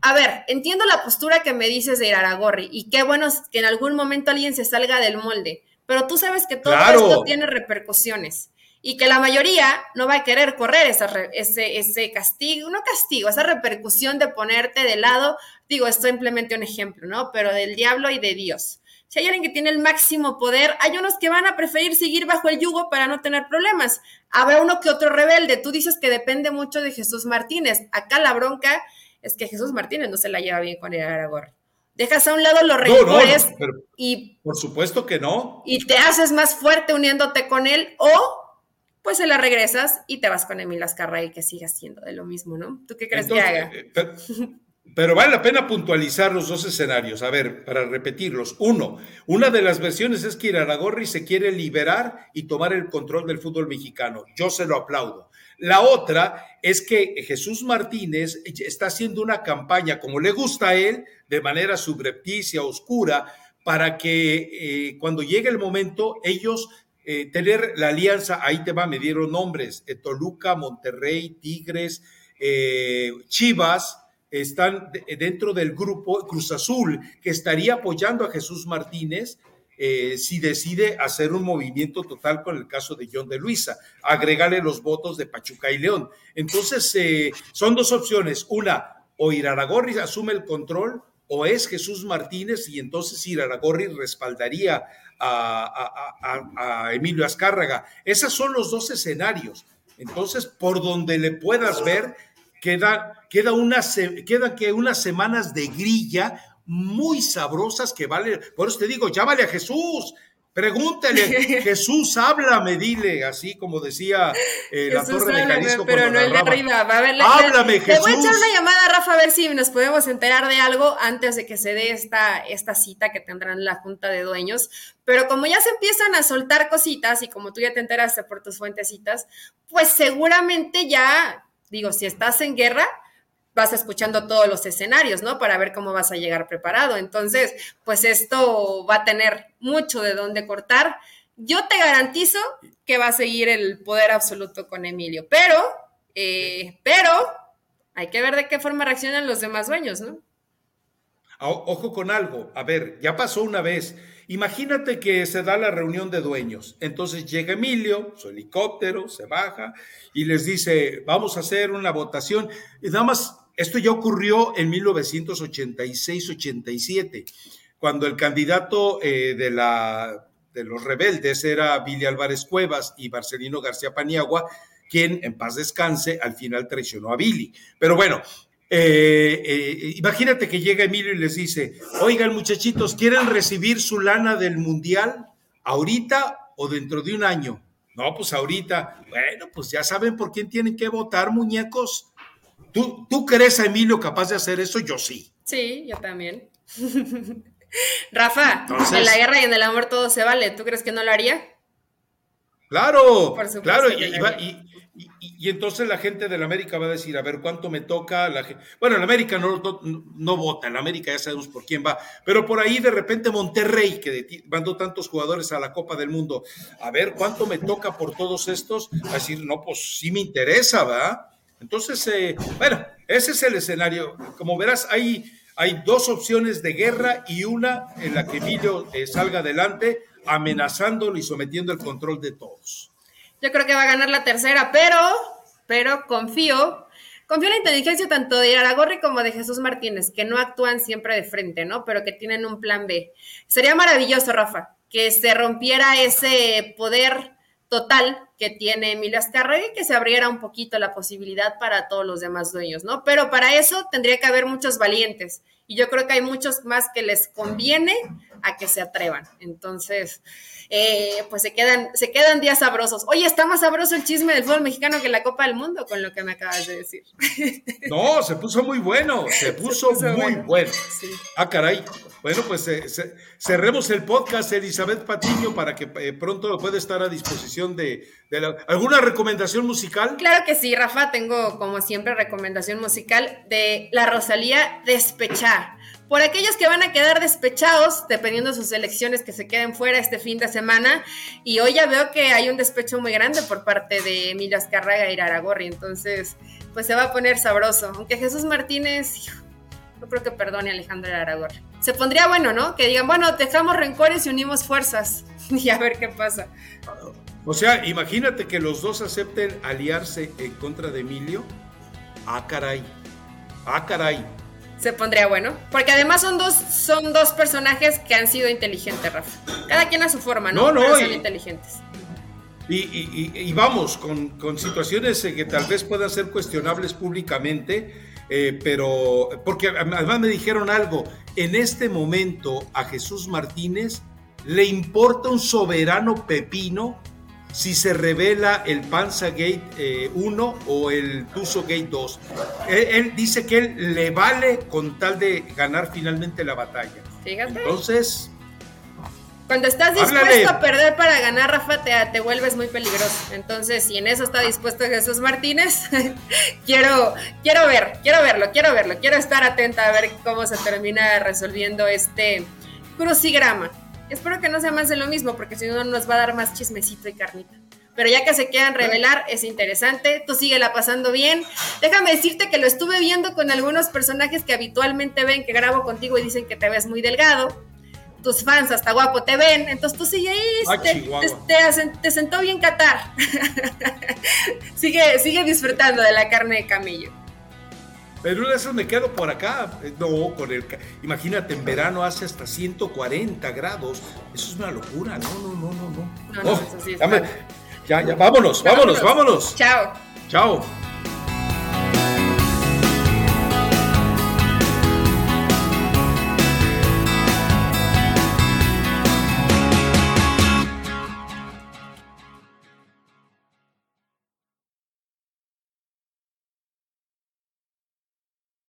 A ver, entiendo la postura que me dices de Iraragorri y qué bueno que en algún momento alguien se salga del molde, pero tú sabes que todo esto tiene repercusiones y que la mayoría no va a querer correr esa, ese, ese castigo, no castigo, esa repercusión de ponerte de lado, digo, esto simplemente un ejemplo, ¿no? Pero del diablo y de Dios. si hay alguien que tiene el máximo poder, hay unos que van a preferir seguir bajo el yugo para no tener problemas. Habrá uno que otro rebelde. Tú dices que depende mucho de Jesús Martínez. Acá la bronca es que Jesús Martínez no se la lleva bien con el Aragorri. Dejas a un lado los rencores y... Por supuesto que no. Y te haces más fuerte uniéndote con él o pues se la regresas y te vas con Emil Azcarra y que siga siendo de lo mismo, ¿no? ¿Tú qué crees que haga? Eh, Pero vale la pena puntualizar los dos escenarios. A ver, para repetirlos. Uno, una de las versiones es que Iraragorri se quiere liberar y tomar el control del fútbol mexicano. Yo se lo aplaudo. La otra es que Jesús Martínez está haciendo una campaña, como le gusta a él, de manera subrepticia, oscura, para que eh, cuando llegue el momento ellos eh, tener la alianza, ahí te va, me dieron nombres, eh, Toluca, Monterrey, Tigres, Chivas, están dentro del grupo Cruz Azul, que estaría apoyando a Jesús Martínez eh, si decide hacer un movimiento total con el caso de John de Luisa, agregarle los votos de Pachuca y León. Entonces, eh, son dos opciones. Una, o Iraragorri asume el control o es Jesús Martínez y entonces Iraragorri respaldaría a, a Emilio Azcárraga. Esos son los dos escenarios. Entonces, por donde le puedas ver, queda, queda una, quedan que unas semanas de grilla muy sabrosas que vale, por eso te digo, llámale a Jesús, Pregúntale, Jesús, háblame, dile, así como decía eh, la Torre de Jalisco. Pero no el de arriba. A ver, háblame, Jesús. Te voy a echar una llamada, Rafa, a ver si nos podemos enterar de algo antes de que se dé esta, esta cita que tendrán la Junta de Dueños. Pero como ya se empiezan a soltar cositas y como tú ya te enteraste por tus fuentecitas, pues seguramente ya digo, si estás en guerra, vas escuchando todos los escenarios, ¿no? Para ver cómo vas a llegar preparado. Entonces, pues esto va a tener mucho de dónde cortar. Yo te garantizo que va a seguir el poder absoluto con Emilio, pero, eh, pero hay que ver de qué forma reaccionan los demás dueños, ¿no? Ojo con algo, a ver, ya pasó una vez. Imagínate que se da la reunión de dueños. Entonces llega Emilio, su helicóptero, se baja y les dice, vamos a hacer una votación. Y nada más, esto ya ocurrió en 1986-87, cuando el candidato eh, de, la, de los rebeldes era Billy Álvarez Cuevas y Marcelino García Paniagua, quien en paz descanse al final traicionó a Billy. Pero bueno, eh, eh, imagínate que llega Emilio y les dice, oigan muchachitos, ¿quieren recibir su lana del mundial ahorita o dentro de un año? No, pues ahorita. Bueno, pues ya saben por quién tienen que votar, muñecos. ¿Tú, ¿Tú crees a Emilio capaz de hacer eso? Yo sí. Sí, yo también. Rafa, en la guerra y en el amor todo se vale. ¿Tú crees que no lo haría? Claro, claro, y, y, entonces la gente de la América va a decir, a ver, ¿cuánto me toca? La bueno, en América no, no, vota, en América ya sabemos por quién va, pero por ahí de repente Monterrey, que mandó tantos jugadores a la Copa del Mundo, a ver, ¿cuánto me toca por todos estos? A decir, no, pues sí me interesa, ¿va? Entonces, eh, bueno, ese es el escenario. Como verás, hay, hay dos opciones de guerra y una en la que Emilio eh, salga adelante amenazándolo y sometiendo el control de todos. Yo creo que va a ganar la tercera, pero, pero confío, confío en la inteligencia tanto de Aragorri como de Jesús Martínez, que no actúan siempre de frente, ¿no? Pero que tienen un plan B. Sería maravilloso, Rafa, que se rompiera ese poder total que tiene Emilio Azcárraga que se abriera un poquito la posibilidad para todos los demás dueños, ¿no? Pero para eso tendría que haber muchos valientes y yo creo que hay muchos más que les conviene a que se atrevan. Entonces, eh, pues se quedan, se quedan días sabrosos. Oye, está más sabroso el chisme del fútbol mexicano que la Copa del Mundo, con lo que me acabas de decir. No, se puso muy bueno, se puso, muy bueno. Ah, caray. Bueno, pues eh, cerremos el podcast, Elizabeth Patiño, para que eh, pronto pueda estar a disposición de, ¿Alguna recomendación musical? Claro que sí, Rafa, tengo como siempre recomendación musical de la Rosalía Despechar por aquellos que van a quedar despechados, dependiendo de sus elecciones que se queden fuera este fin de semana. Y hoy ya veo que hay un despecho muy grande por parte de Emilio Azcárraga y Aragorri. Entonces, pues se va a poner sabroso. Aunque Jesús Martínez, no creo que perdone a Alejandro Aragorri. Se pondría bueno, ¿no? Que digan, bueno, dejamos rencores y unimos fuerzas. y a ver qué pasa. O sea, imagínate que los dos acepten aliarse en contra de Emilio. Ah, caray. Ah, caray. Se pondría bueno. Porque además son dos, son dos personajes que han sido inteligentes, Rafa. Cada quien a su forma, ¿no? No, no. son inteligentes. Y, vamos, con, situaciones que tal vez puedan ser cuestionables públicamente, eh, pero porque además me dijeron algo, en este momento a Jesús Martínez le importa un soberano pepino si se revela el Panza Gate 1 eh, o el Tuso Gate 2. Él, dice que él le vale con tal de ganar finalmente la batalla. Fíjate. Entonces... Cuando estás dispuesto a perder para ganar, Rafa, te, te, vuelves muy peligroso. Entonces, si en eso está dispuesto Jesús Martínez, quiero, quiero ver, quiero verlo, quiero verlo, quiero estar atenta a ver cómo se termina resolviendo este crucigrama. Espero que no sea más de lo mismo, porque si no nos va a dar más chismecito y carnita. Pero ya que se quieran revelar, es interesante. Tú la pasando bien. Déjame decirte que lo estuve viendo con algunos personajes que habitualmente ven que grabo contigo y dicen que te ves muy delgado. Tus fans hasta guapo te ven. Entonces tú sigue ahí. te, sentó bien Qatar. sigue, sigue disfrutando de la carne de camillo. Pero una vez me quedo por acá. Eh, no, con el. Imagínate, en verano hace hasta 140 grados. Eso es una locura. No, no, no, no, no. no, no oh, ya, ya, vámonos, vámonos, vámonos. Chao. Chao.